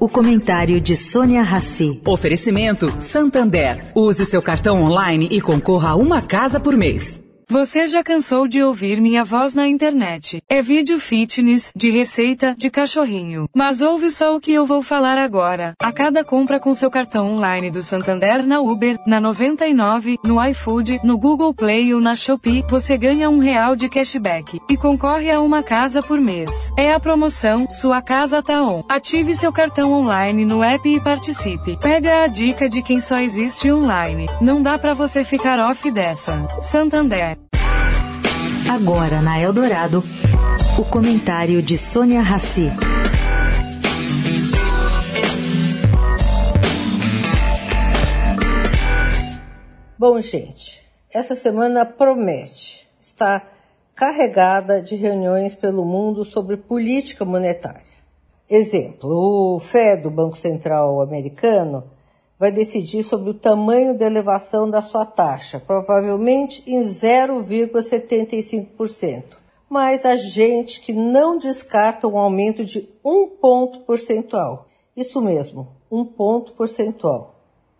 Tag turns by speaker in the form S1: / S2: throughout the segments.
S1: O comentário de Sônia Rassi.
S2: Oferecimento Santander. Use seu cartão online e concorra a uma casa por mês.
S3: Você já cansou de ouvir minha voz na internet? É vídeo fitness, de receita, de cachorrinho. Mas ouve só o que eu vou falar agora. A cada compra com seu cartão online do Santander na Uber, na 99, no iFood, no Google Play ou na Shopee, você ganha um real de cashback e concorre a uma casa por mês. É a promoção Sua Casa Tá On. Ative seu cartão online no app e participe. Pega a dica de quem só existe online. Não dá para você ficar off dessa. Santander.
S1: Agora na Eldorado, o comentário de Sônia Rassi.
S4: Bom, gente, essa semana promete. Está carregada de reuniões pelo mundo sobre política monetária. Exemplo, o FED, o Banco Central Americano, vai decidir sobre o tamanho da elevação da sua taxa, provavelmente em 0,75%. Mas há gente que não descarta um aumento de um ponto percentual. Isso mesmo, um ponto percentual.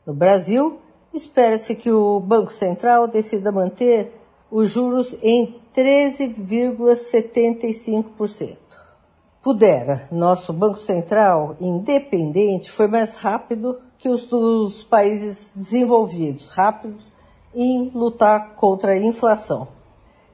S4: No Brasil, espera-se que o Banco Central decida manter os juros em 13,75%. Pudera, nosso Banco Central independente foi mais rápido que os dos países desenvolvidos, rápidos em lutar contra a inflação.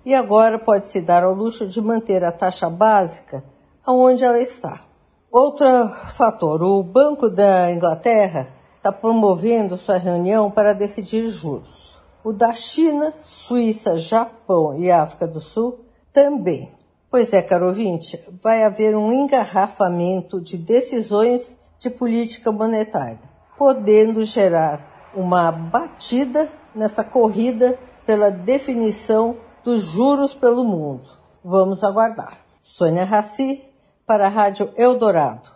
S4: E agora pode se dar ao luxo de manter a taxa básica aonde ela está. Outro fator, o Banco da Inglaterra está promovendo sua reunião para decidir juros. O da China, Suíça, Japão e África do Sul também. Pois é, caro ouvinte, vai haver um engarrafamento de decisões de política monetária podendo gerar uma batida nessa corrida pela definição dos juros pelo mundo. Vamos aguardar. Sônia Raci, para a Rádio Eldorado.